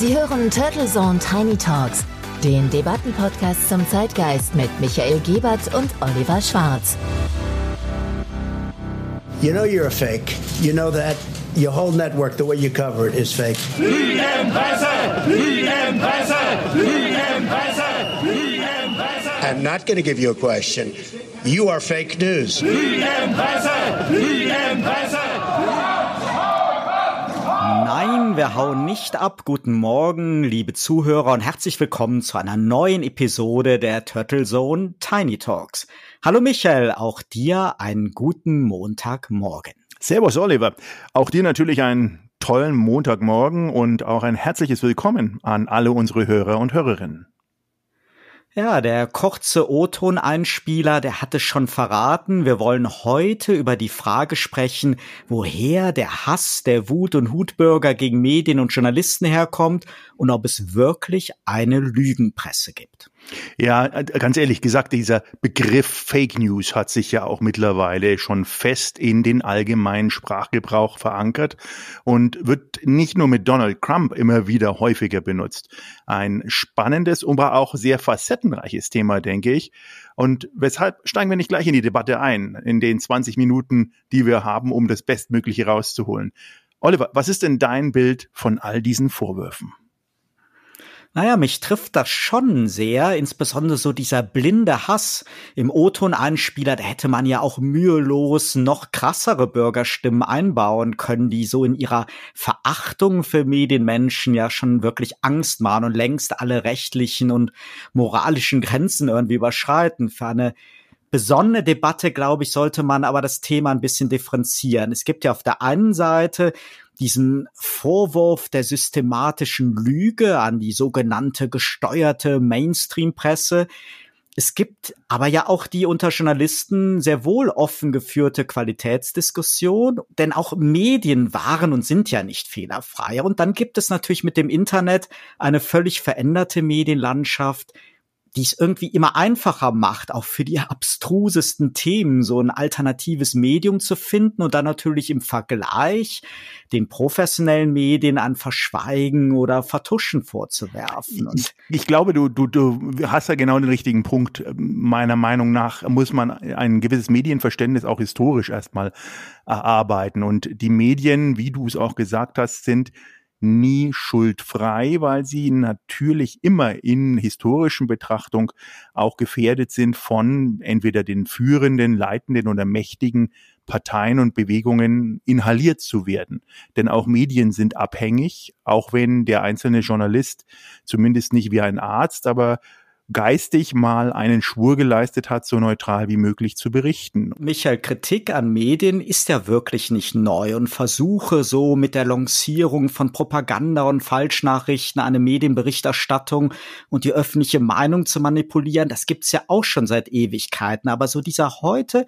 Sie hören Turtle Zone Tiny Talks, den Debattenpodcast zum Zeitgeist mit Michael Gebert und Oliver Schwarz. You know you're a fake. You know that your whole network, the way you cover it, is fake. I'm not going to give you a question. You are fake news. Nein, wir hauen nicht ab. Guten Morgen, liebe Zuhörer und herzlich willkommen zu einer neuen Episode der Turtle Zone Tiny Talks. Hallo Michael, auch dir einen guten Montagmorgen. Servus Oliver, auch dir natürlich einen tollen Montagmorgen und auch ein herzliches Willkommen an alle unsere Hörer und Hörerinnen. Ja, der kurze O-Ton-Einspieler, der hatte schon verraten. Wir wollen heute über die Frage sprechen, woher der Hass der Wut- und Hutbürger gegen Medien und Journalisten herkommt und ob es wirklich eine Lügenpresse gibt. Ja, ganz ehrlich gesagt, dieser Begriff Fake News hat sich ja auch mittlerweile schon fest in den allgemeinen Sprachgebrauch verankert und wird nicht nur mit Donald Trump immer wieder häufiger benutzt. Ein spannendes, aber auch sehr facettenreiches Thema, denke ich. Und weshalb steigen wir nicht gleich in die Debatte ein, in den 20 Minuten, die wir haben, um das Bestmögliche rauszuholen. Oliver, was ist denn dein Bild von all diesen Vorwürfen? Naja, mich trifft das schon sehr, insbesondere so dieser blinde Hass im O-Ton-Einspieler, da hätte man ja auch mühelos noch krassere Bürgerstimmen einbauen können, die so in ihrer Verachtung für Medienmenschen ja schon wirklich Angst machen und längst alle rechtlichen und moralischen Grenzen irgendwie überschreiten. Für eine besonnene Debatte, glaube ich, sollte man aber das Thema ein bisschen differenzieren. Es gibt ja auf der einen Seite diesen Vorwurf der systematischen Lüge an die sogenannte gesteuerte Mainstream-Presse. Es gibt aber ja auch die unter Journalisten sehr wohl offen geführte Qualitätsdiskussion, denn auch Medien waren und sind ja nicht fehlerfrei. Und dann gibt es natürlich mit dem Internet eine völlig veränderte Medienlandschaft, die es irgendwie immer einfacher macht, auch für die abstrusesten Themen so ein alternatives Medium zu finden und dann natürlich im Vergleich den professionellen Medien an Verschweigen oder Vertuschen vorzuwerfen. Ich, ich, glaube, du, du, du hast ja genau den richtigen Punkt. Meiner Meinung nach muss man ein gewisses Medienverständnis auch historisch erstmal erarbeiten. Und die Medien, wie du es auch gesagt hast, sind nie schuldfrei, weil sie natürlich immer in historischen Betrachtung auch gefährdet sind von entweder den führenden, leitenden oder mächtigen Parteien und Bewegungen inhaliert zu werden. Denn auch Medien sind abhängig, auch wenn der einzelne Journalist zumindest nicht wie ein Arzt, aber geistig mal einen Schwur geleistet hat, so neutral wie möglich zu berichten. Michael, Kritik an Medien ist ja wirklich nicht neu und Versuche so mit der Lancierung von Propaganda und Falschnachrichten eine Medienberichterstattung und die öffentliche Meinung zu manipulieren, das gibt's ja auch schon seit Ewigkeiten. Aber so dieser heute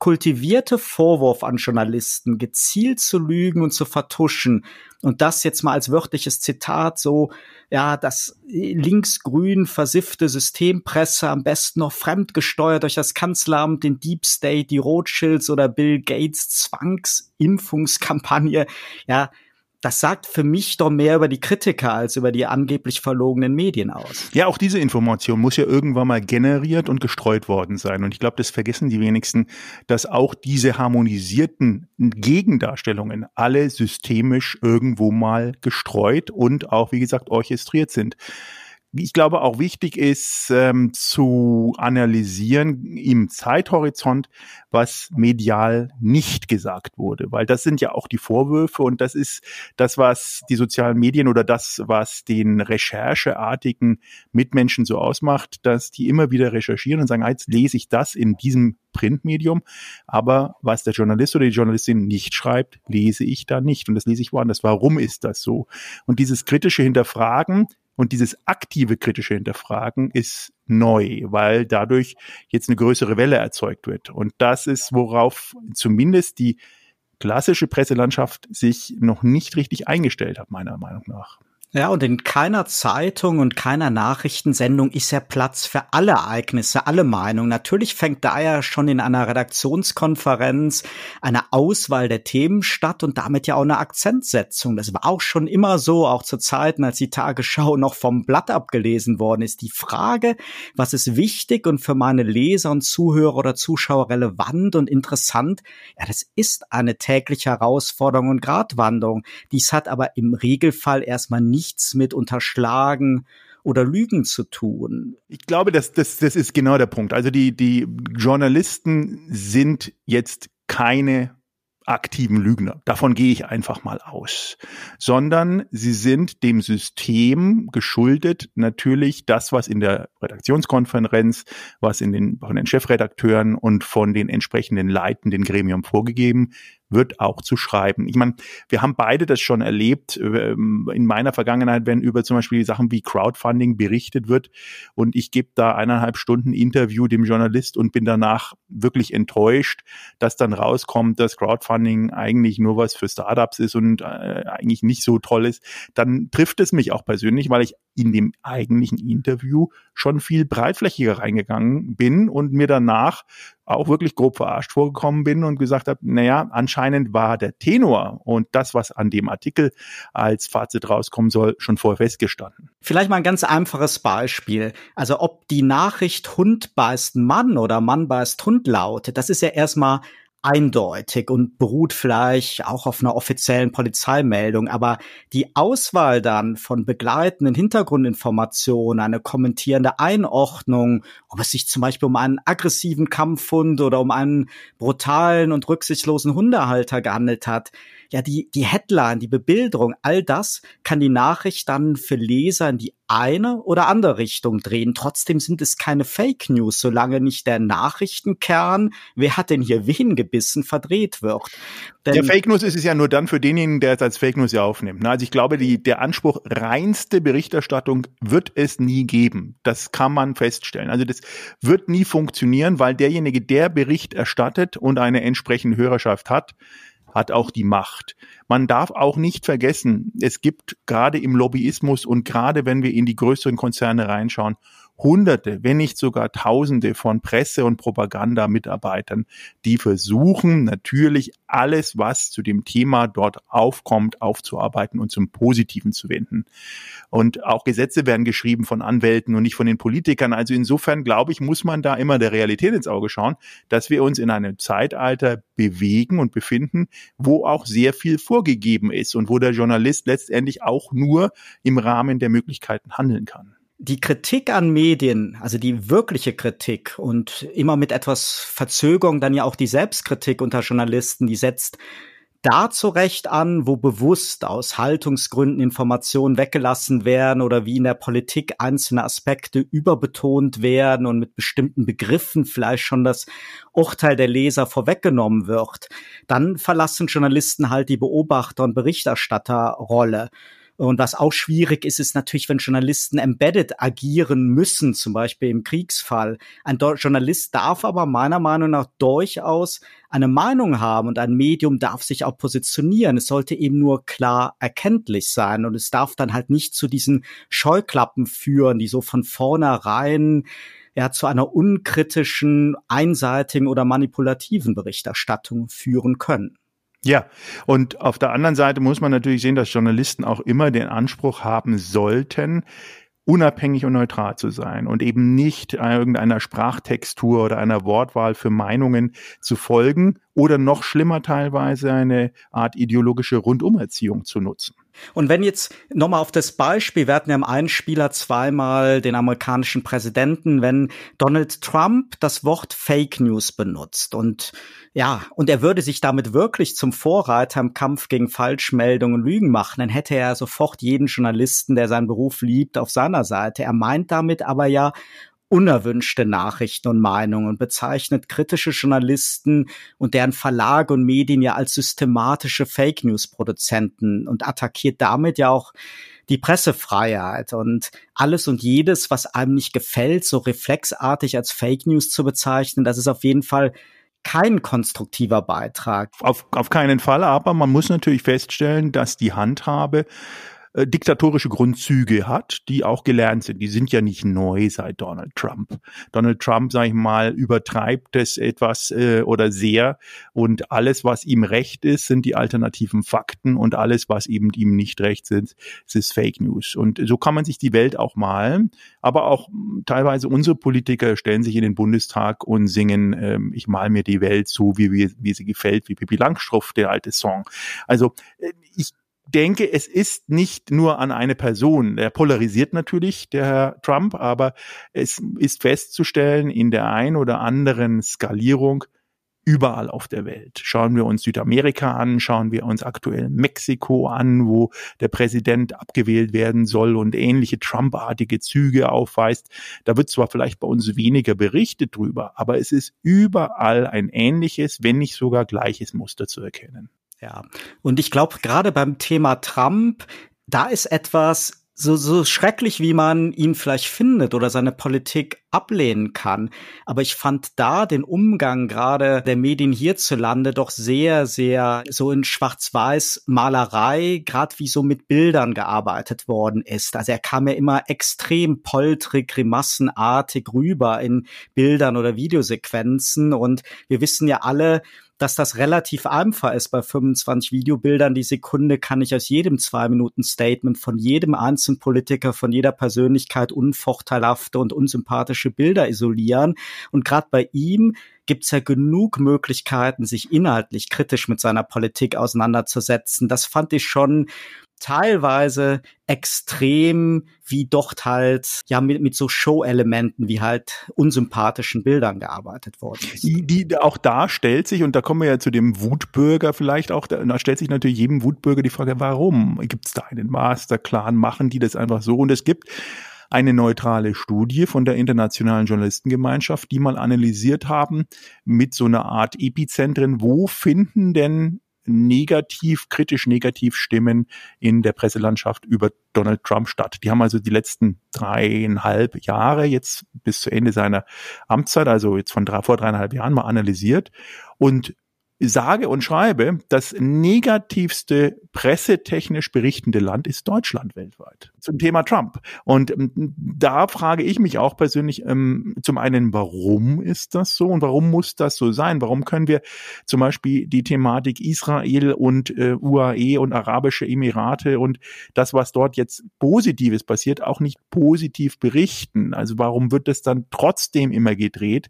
kultivierte Vorwurf an Journalisten, gezielt zu lügen und zu vertuschen. Und das jetzt mal als wörtliches Zitat so, ja, das linksgrün versiffte Systempresse, am besten noch fremdgesteuert durch das Kanzleramt, den Deep State, die Rothschilds oder Bill Gates Zwangsimpfungskampagne, ja, das sagt für mich doch mehr über die Kritiker als über die angeblich verlogenen Medien aus. Ja, auch diese Information muss ja irgendwann mal generiert und gestreut worden sein. Und ich glaube, das vergessen die wenigsten, dass auch diese harmonisierten Gegendarstellungen alle systemisch irgendwo mal gestreut und auch, wie gesagt, orchestriert sind ich glaube, auch wichtig ist ähm, zu analysieren im Zeithorizont, was medial nicht gesagt wurde, weil das sind ja auch die Vorwürfe und das ist das, was die sozialen Medien oder das, was den rechercheartigen Mitmenschen so ausmacht, dass die immer wieder recherchieren und sagen, jetzt lese ich das in diesem Printmedium, aber was der Journalist oder die Journalistin nicht schreibt, lese ich da nicht und das lese ich woanders. Warum ist das so? Und dieses kritische Hinterfragen und dieses aktive kritische Hinterfragen ist neu, weil dadurch jetzt eine größere Welle erzeugt wird. Und das ist, worauf zumindest die klassische Presselandschaft sich noch nicht richtig eingestellt hat, meiner Meinung nach. Ja, und in keiner Zeitung und keiner Nachrichtensendung ist ja Platz für alle Ereignisse, alle Meinungen. Natürlich fängt da ja schon in einer Redaktionskonferenz eine Auswahl der Themen statt und damit ja auch eine Akzentsetzung. Das war auch schon immer so, auch zu Zeiten, als die Tagesschau noch vom Blatt abgelesen worden ist. Die Frage, was ist wichtig und für meine Leser und Zuhörer oder Zuschauer relevant und interessant, ja, das ist eine tägliche Herausforderung und Gratwanderung. Dies hat aber im Regelfall erstmal nicht nichts mit Unterschlagen oder Lügen zu tun. Ich glaube, das, das, das ist genau der Punkt. Also die, die Journalisten sind jetzt keine aktiven Lügner. Davon gehe ich einfach mal aus. Sondern sie sind dem System geschuldet, natürlich das, was in der Redaktionskonferenz, was in den, von den Chefredakteuren und von den entsprechenden leitenden Gremium vorgegeben wird auch zu schreiben. Ich meine, wir haben beide das schon erlebt ähm, in meiner Vergangenheit, wenn über zum Beispiel Sachen wie Crowdfunding berichtet wird und ich gebe da eineinhalb Stunden Interview dem Journalist und bin danach wirklich enttäuscht, dass dann rauskommt, dass Crowdfunding eigentlich nur was für Startups ist und äh, eigentlich nicht so toll ist, dann trifft es mich auch persönlich, weil ich in dem eigentlichen Interview schon viel breitflächiger reingegangen bin und mir danach auch wirklich grob verarscht vorgekommen bin und gesagt habe, naja, anscheinend war der Tenor und das, was an dem Artikel als Fazit rauskommen soll, schon vorher festgestanden. Vielleicht mal ein ganz einfaches Beispiel. Also ob die Nachricht Hund beißt Mann oder Mann beißt Hund lautet, das ist ja erstmal eindeutig und beruht vielleicht auch auf einer offiziellen Polizeimeldung. Aber die Auswahl dann von begleitenden Hintergrundinformationen, eine kommentierende Einordnung, ob es sich zum Beispiel um einen aggressiven Kampfhund oder um einen brutalen und rücksichtslosen Hundehalter gehandelt hat, ja, die, die Headline, die Bebilderung, all das kann die Nachricht dann für Leser in die eine oder andere Richtung drehen. Trotzdem sind es keine Fake News, solange nicht der Nachrichtenkern, wer hat denn hier wen gebissen, verdreht wird. Denn der Fake News ist es ja nur dann für denjenigen, der es als Fake News ja aufnimmt. Also ich glaube, die, der Anspruch reinste Berichterstattung wird es nie geben. Das kann man feststellen. Also das wird nie funktionieren, weil derjenige, der Bericht erstattet und eine entsprechende Hörerschaft hat, hat auch die Macht. Man darf auch nicht vergessen, es gibt gerade im Lobbyismus und gerade wenn wir in die größeren Konzerne reinschauen, Hunderte, wenn nicht sogar Tausende von Presse- und Propagandamitarbeitern, die versuchen natürlich alles, was zu dem Thema dort aufkommt, aufzuarbeiten und zum Positiven zu wenden. Und auch Gesetze werden geschrieben von Anwälten und nicht von den Politikern. Also insofern glaube ich, muss man da immer der Realität ins Auge schauen, dass wir uns in einem Zeitalter bewegen und befinden, wo auch sehr viel vorgegeben ist und wo der Journalist letztendlich auch nur im Rahmen der Möglichkeiten handeln kann die Kritik an Medien, also die wirkliche Kritik und immer mit etwas Verzögerung dann ja auch die Selbstkritik unter Journalisten, die setzt da zurecht an, wo bewusst aus Haltungsgründen Informationen weggelassen werden oder wie in der Politik einzelne Aspekte überbetont werden und mit bestimmten Begriffen vielleicht schon das Urteil der Leser vorweggenommen wird, dann verlassen Journalisten halt die Beobachter- und Berichterstatterrolle. Und was auch schwierig ist, ist natürlich, wenn Journalisten embedded agieren müssen, zum Beispiel im Kriegsfall. Ein Journalist darf aber meiner Meinung nach durchaus eine Meinung haben und ein Medium darf sich auch positionieren. Es sollte eben nur klar erkenntlich sein und es darf dann halt nicht zu diesen Scheuklappen führen, die so von vornherein ja zu einer unkritischen, einseitigen oder manipulativen Berichterstattung führen können. Ja, und auf der anderen Seite muss man natürlich sehen, dass Journalisten auch immer den Anspruch haben sollten, unabhängig und neutral zu sein und eben nicht irgendeiner Sprachtextur oder einer Wortwahl für Meinungen zu folgen oder noch schlimmer teilweise eine Art ideologische Rundumerziehung zu nutzen. Und wenn jetzt nochmal auf das Beispiel, wir hatten ja im Einspieler zweimal den amerikanischen Präsidenten, wenn Donald Trump das Wort Fake News benutzt und ja, und er würde sich damit wirklich zum Vorreiter im Kampf gegen Falschmeldungen und Lügen machen, dann hätte er sofort jeden Journalisten, der seinen Beruf liebt, auf seiner Seite. Er meint damit aber ja unerwünschte Nachrichten und Meinungen und bezeichnet kritische Journalisten und deren Verlage und Medien ja als systematische Fake News Produzenten und attackiert damit ja auch die Pressefreiheit und alles und jedes, was einem nicht gefällt, so reflexartig als Fake News zu bezeichnen, das ist auf jeden Fall kein konstruktiver Beitrag. Auf, auf keinen Fall, aber man muss natürlich feststellen, dass die Handhabe äh, diktatorische Grundzüge hat, die auch gelernt sind. Die sind ja nicht neu seit Donald Trump. Donald Trump, sage ich mal, übertreibt es etwas äh, oder sehr und alles, was ihm recht ist, sind die alternativen Fakten und alles, was eben ihm nicht recht sind, ist Fake News. Und so kann man sich die Welt auch malen, aber auch teilweise unsere Politiker stellen sich in den Bundestag und singen, ähm, ich mal mir die Welt so, wie, wie, wie sie gefällt, wie Pippi Langstrumpf, der alte Song. Also äh, ich denke, es ist nicht nur an eine Person. Er polarisiert natürlich, der Herr Trump, aber es ist festzustellen, in der ein oder anderen Skalierung überall auf der Welt. Schauen wir uns Südamerika an, schauen wir uns aktuell Mexiko an, wo der Präsident abgewählt werden soll und ähnliche Trump-artige Züge aufweist. Da wird zwar vielleicht bei uns weniger berichtet drüber, aber es ist überall ein ähnliches, wenn nicht sogar gleiches Muster zu erkennen. Ja, und ich glaube, gerade beim Thema Trump, da ist etwas, so, so schrecklich, wie man ihn vielleicht findet oder seine Politik ablehnen kann. Aber ich fand da den Umgang gerade der Medien hierzulande doch sehr, sehr so in Schwarz-Weiß Malerei, gerade wie so mit Bildern gearbeitet worden ist. Also er kam ja immer extrem poltrig, grimassenartig rüber in Bildern oder Videosequenzen. Und wir wissen ja alle, dass das relativ einfach ist bei 25 Videobildern. Die Sekunde kann ich aus jedem Zwei-Minuten-Statement von jedem einzelnen Politiker, von jeder Persönlichkeit unvorteilhafte und unsympathische Bilder isolieren. Und gerade bei ihm gibt's ja genug Möglichkeiten, sich inhaltlich kritisch mit seiner Politik auseinanderzusetzen. Das fand ich schon teilweise extrem, wie dort halt, ja, mit, mit so Show-Elementen, wie halt unsympathischen Bildern gearbeitet worden ist. Die, die, auch da stellt sich, und da kommen wir ja zu dem Wutbürger vielleicht auch, da, da stellt sich natürlich jedem Wutbürger die Frage, warum? Gibt es da einen Masterclan? Machen die das einfach so? Und es gibt eine neutrale Studie von der Internationalen Journalistengemeinschaft, die mal analysiert haben mit so einer Art Epizentren, wo finden denn negativ, kritisch negativ Stimmen in der Presselandschaft über Donald Trump statt. Die haben also die letzten dreieinhalb Jahre jetzt bis zu Ende seiner Amtszeit, also jetzt von drei, vor dreieinhalb Jahren mal analysiert und sage und schreibe, das negativste pressetechnisch berichtende Land ist Deutschland weltweit zum Thema Trump. Und ähm, da frage ich mich auch persönlich ähm, zum einen, warum ist das so und warum muss das so sein? Warum können wir zum Beispiel die Thematik Israel und äh, UAE und Arabische Emirate und das, was dort jetzt Positives passiert, auch nicht positiv berichten? Also warum wird das dann trotzdem immer gedreht?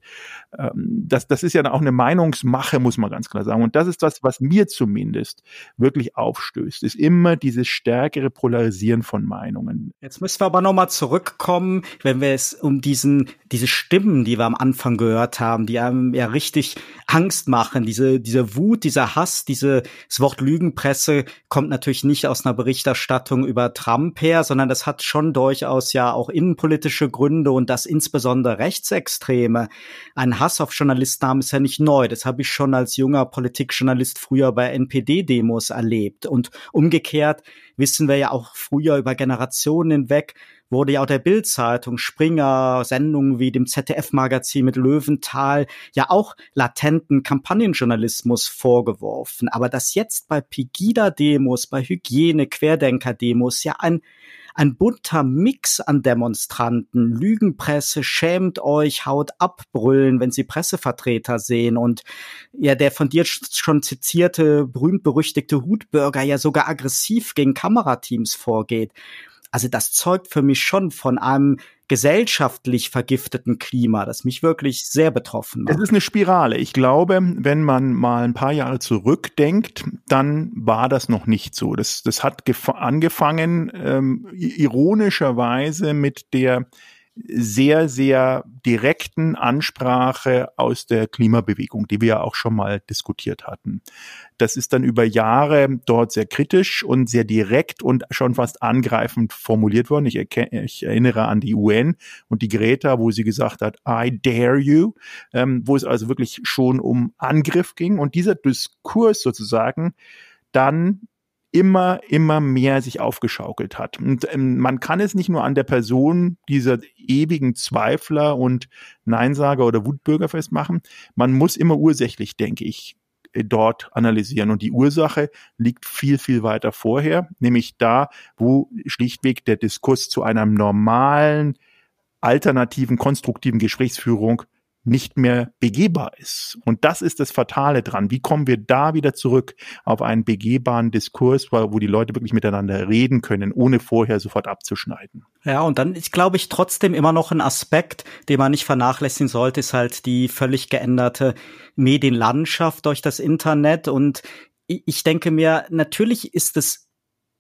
Ähm, das, das ist ja auch eine Meinungsmache, muss man ganz klar sagen. Und das ist das, was mir zumindest wirklich aufstößt, ist immer dieses stärkere Polarisieren von Meinungen. Jetzt müssen wir aber nochmal zurückkommen, wenn wir es um diesen, diese Stimmen, die wir am Anfang gehört haben, die einem ja richtig Angst machen, diese, diese Wut, dieser Hass, dieses Wort Lügenpresse kommt natürlich nicht aus einer Berichterstattung über Trump her, sondern das hat schon durchaus ja auch innenpolitische Gründe und das insbesondere Rechtsextreme. Ein Hass auf Journalistennamen ist ja nicht neu. Das habe ich schon als junger Politikjournalist früher bei NPD-Demos erlebt. Und umgekehrt wissen wir ja auch früher über Generationen hinweg, wurde ja auch der Bildzeitung, Springer, Sendungen wie dem ZDF-Magazin mit Löwenthal ja auch latenten Kampagnenjournalismus vorgeworfen. Aber dass jetzt bei Pegida-Demos, bei Hygiene, Querdenker-Demos ja ein ein bunter Mix an Demonstranten, Lügenpresse, schämt euch, haut ab, brüllen, wenn sie Pressevertreter sehen und ja, der von dir schon zitierte, berühmt-berüchtigte Hutbürger ja sogar aggressiv gegen Kamerateams vorgeht. Also das zeugt für mich schon von einem gesellschaftlich vergifteten Klima, das mich wirklich sehr betroffen macht. Es ist eine Spirale. Ich glaube, wenn man mal ein paar Jahre zurückdenkt, dann war das noch nicht so. Das, das hat angefangen ähm, ironischerweise mit der sehr, sehr direkten Ansprache aus der Klimabewegung, die wir ja auch schon mal diskutiert hatten. Das ist dann über Jahre dort sehr kritisch und sehr direkt und schon fast angreifend formuliert worden. Ich, ich erinnere an die UN und die Greta, wo sie gesagt hat, I dare you, ähm, wo es also wirklich schon um Angriff ging. Und dieser Diskurs sozusagen dann immer, immer mehr sich aufgeschaukelt hat. Und ähm, man kann es nicht nur an der Person dieser ewigen Zweifler und Neinsager oder Wutbürger festmachen. Man muss immer ursächlich, denke ich, äh, dort analysieren. Und die Ursache liegt viel, viel weiter vorher, nämlich da, wo schlichtweg der Diskurs zu einer normalen, alternativen, konstruktiven Gesprächsführung nicht mehr begehbar ist. Und das ist das Fatale dran. Wie kommen wir da wieder zurück auf einen begehbaren Diskurs, wo die Leute wirklich miteinander reden können, ohne vorher sofort abzuschneiden? Ja, und dann ist, glaube ich, trotzdem immer noch ein Aspekt, den man nicht vernachlässigen sollte, ist halt die völlig geänderte Medienlandschaft durch das Internet. Und ich denke mir, natürlich ist es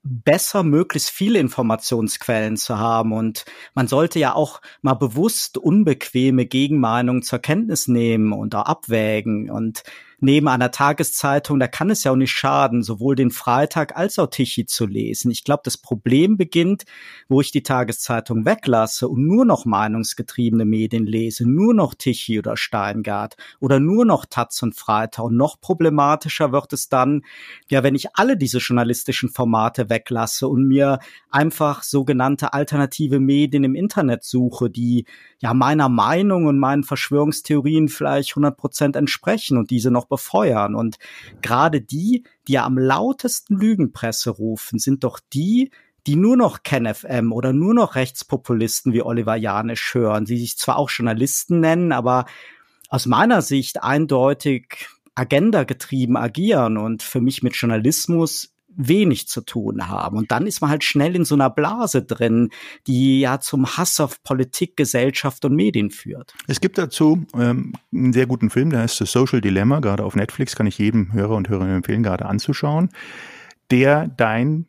besser, möglichst viele Informationsquellen zu haben. Und man sollte ja auch mal bewusst unbequeme Gegenmeinungen zur Kenntnis nehmen und auch abwägen. Und neben einer Tageszeitung, da kann es ja auch nicht schaden, sowohl den Freitag als auch Tichy zu lesen. Ich glaube, das Problem beginnt, wo ich die Tageszeitung weglasse und nur noch meinungsgetriebene Medien lese, nur noch Tichy oder Steingart oder nur noch Taz und Freitag. Und noch problematischer wird es dann, ja, wenn ich alle diese journalistischen Formate weglasse und mir einfach sogenannte alternative Medien im Internet suche, die ja meiner Meinung und meinen Verschwörungstheorien vielleicht 100 Prozent entsprechen und diese noch befeuern. Und gerade die, die ja am lautesten Lügenpresse rufen, sind doch die, die nur noch KenFM oder nur noch Rechtspopulisten wie Oliver Janisch hören, die sich zwar auch Journalisten nennen, aber aus meiner Sicht eindeutig Agenda getrieben agieren und für mich mit Journalismus wenig zu tun haben. Und dann ist man halt schnell in so einer Blase drin, die ja zum Hass auf Politik, Gesellschaft und Medien führt. Es gibt dazu ähm, einen sehr guten Film, der heißt The Social Dilemma, gerade auf Netflix, kann ich jedem Hörer und Hörerin empfehlen, gerade anzuschauen, der dein,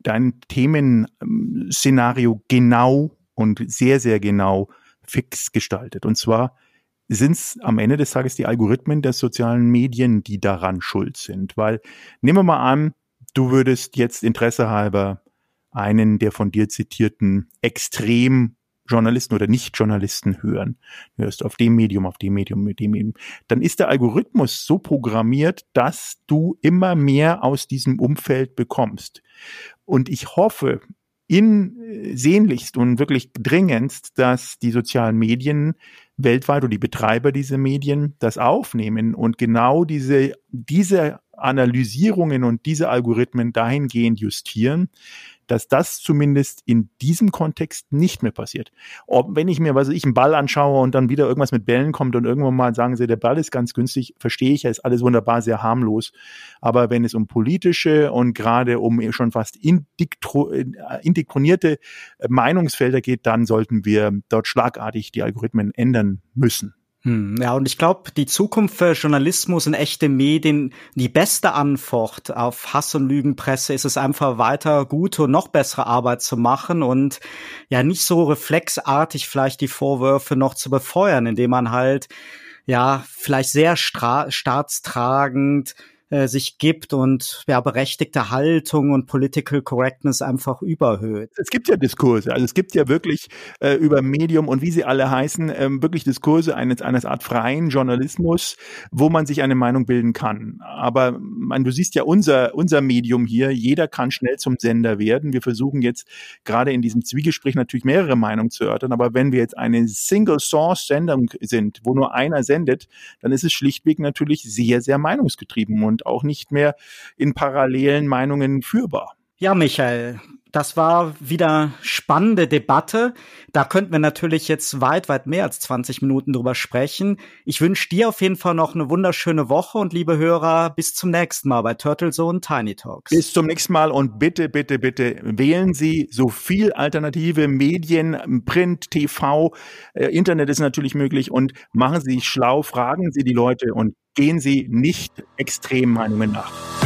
dein Themenszenario genau und sehr, sehr genau fix gestaltet. Und zwar sind es am Ende des Tages die Algorithmen der sozialen Medien, die daran schuld sind. Weil nehmen wir mal an, du würdest jetzt Interesse halber einen der von dir zitierten Extremjournalisten oder Nicht-Journalisten hören. Du hörst auf dem Medium, auf dem Medium, mit dem Medium. Dann ist der Algorithmus so programmiert, dass du immer mehr aus diesem Umfeld bekommst. Und ich hoffe, in äh, sehnlichst und wirklich dringendst, dass die sozialen Medien weltweit oder die Betreiber dieser Medien das aufnehmen und genau diese, diese Analysierungen und diese Algorithmen dahingehend justieren, dass das zumindest in diesem Kontext nicht mehr passiert. Ob, wenn ich mir, was ich, einen Ball anschaue und dann wieder irgendwas mit Bällen kommt und irgendwann mal sagen sie, der Ball ist ganz günstig, verstehe ich, ist alles wunderbar, sehr harmlos. Aber wenn es um politische und gerade um schon fast indiktonierte Meinungsfelder geht, dann sollten wir dort schlagartig die Algorithmen ändern müssen. Hm, ja, und ich glaube, die Zukunft für Journalismus und echte Medien, die beste Antwort auf Hass und Lügenpresse ist es einfach weiter gute und noch bessere Arbeit zu machen und ja nicht so reflexartig vielleicht die Vorwürfe noch zu befeuern, indem man halt ja vielleicht sehr staatstragend äh, sich gibt und ja, berechtigte Haltung und Political Correctness einfach überhöht. Es gibt ja Diskurse, also es gibt ja wirklich äh, über Medium und wie sie alle heißen, ähm, wirklich Diskurse eines, eines Art freien Journalismus, wo man sich eine Meinung bilden kann. Aber man, du siehst ja unser, unser Medium hier, jeder kann schnell zum Sender werden. Wir versuchen jetzt gerade in diesem Zwiegespräch natürlich mehrere Meinungen zu erörtern, aber wenn wir jetzt eine Single-Source-Sendung sind, wo nur einer sendet, dann ist es schlichtweg natürlich sehr, sehr meinungsgetrieben und und auch nicht mehr in parallelen Meinungen führbar. Ja, Michael, das war wieder spannende Debatte. Da könnten wir natürlich jetzt weit, weit mehr als 20 Minuten drüber sprechen. Ich wünsche dir auf jeden Fall noch eine wunderschöne Woche und liebe Hörer, bis zum nächsten Mal bei Turtle Zone Tiny Talks. Bis zum nächsten Mal und bitte, bitte, bitte wählen Sie so viel alternative Medien, Print, TV, äh, Internet ist natürlich möglich und machen Sie sich schlau, fragen Sie die Leute und gehen Sie nicht Extremmeinungen nach.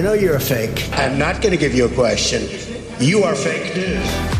You know you're a fake. I'm not going to give you a question. You are fake news.